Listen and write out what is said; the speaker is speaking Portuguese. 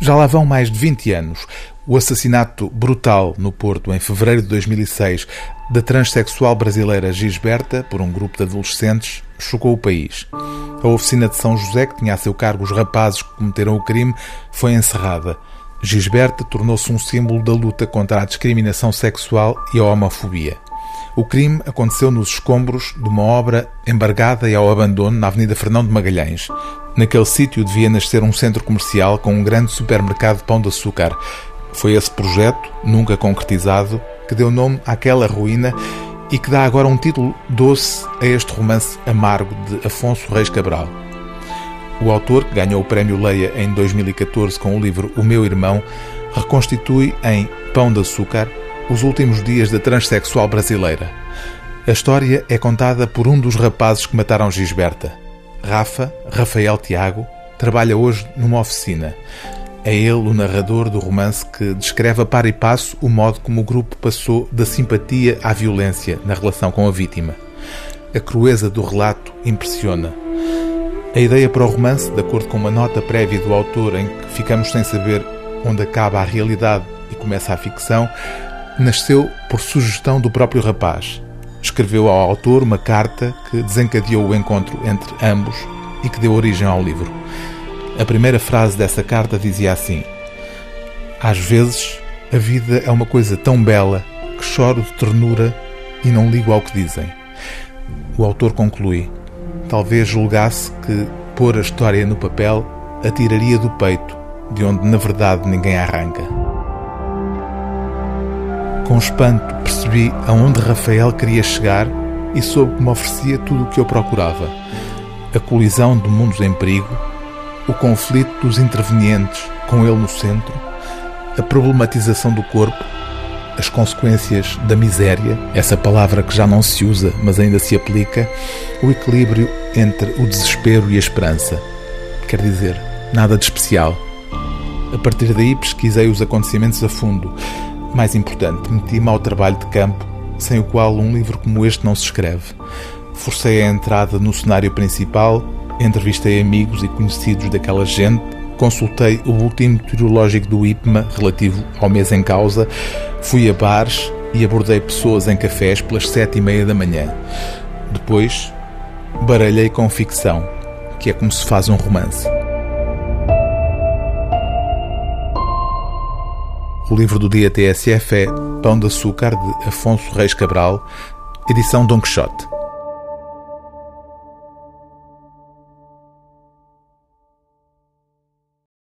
Já lá vão mais de 20 anos. O assassinato brutal no Porto, em fevereiro de 2006, da transexual brasileira Gisberta, por um grupo de adolescentes, chocou o país. A oficina de São José, que tinha a seu cargo os rapazes que cometeram o crime, foi encerrada. Gisberta tornou-se um símbolo da luta contra a discriminação sexual e a homofobia. O crime aconteceu nos escombros de uma obra embargada e ao abandono na Avenida Fernão de Magalhães. Naquele sítio devia nascer um centro comercial com um grande supermercado de pão de açúcar. Foi esse projeto, nunca concretizado, que deu nome àquela ruína e que dá agora um título doce a este romance amargo de Afonso Reis Cabral. O autor, que ganhou o Prémio Leia em 2014 com o livro O Meu Irmão, reconstitui em Pão de Açúcar os últimos dias da transexual brasileira. A história é contada por um dos rapazes que mataram Gisberta. Rafa, Rafael Tiago, trabalha hoje numa oficina. É ele o narrador do romance que descreve a par e passo o modo como o grupo passou da simpatia à violência na relação com a vítima. A crueza do relato impressiona. A ideia para o romance, de acordo com uma nota prévia do autor em que ficamos sem saber onde acaba a realidade e começa a ficção, nasceu por sugestão do próprio rapaz. Escreveu ao autor uma carta que desencadeou o encontro entre ambos e que deu origem ao livro. A primeira frase dessa carta dizia assim: Às vezes a vida é uma coisa tão bela que choro de ternura e não ligo ao que dizem. O autor conclui: Talvez julgasse que pôr a história no papel atiraria do peito, de onde na verdade ninguém arranca. Com espanto percebi aonde Rafael queria chegar e soube que me oferecia tudo o que eu procurava. A colisão de mundos em perigo, o conflito dos intervenientes com ele no centro, a problematização do corpo, as consequências da miséria, essa palavra que já não se usa, mas ainda se aplica, o equilíbrio entre o desespero e a esperança. Quer dizer, nada de especial. A partir daí pesquisei os acontecimentos a fundo mais importante, meti-me ao trabalho de campo, sem o qual um livro como este não se escreve. Forcei a entrada no cenário principal, entrevistei amigos e conhecidos daquela gente, consultei o último meteorológico do IPMA relativo ao mês em causa, fui a bares e abordei pessoas em cafés pelas sete e meia da manhã. Depois, baralhei com ficção, que é como se faz um romance. O livro do dia TSF é Pão de Açúcar, de Afonso Reis Cabral, edição Don Quixote.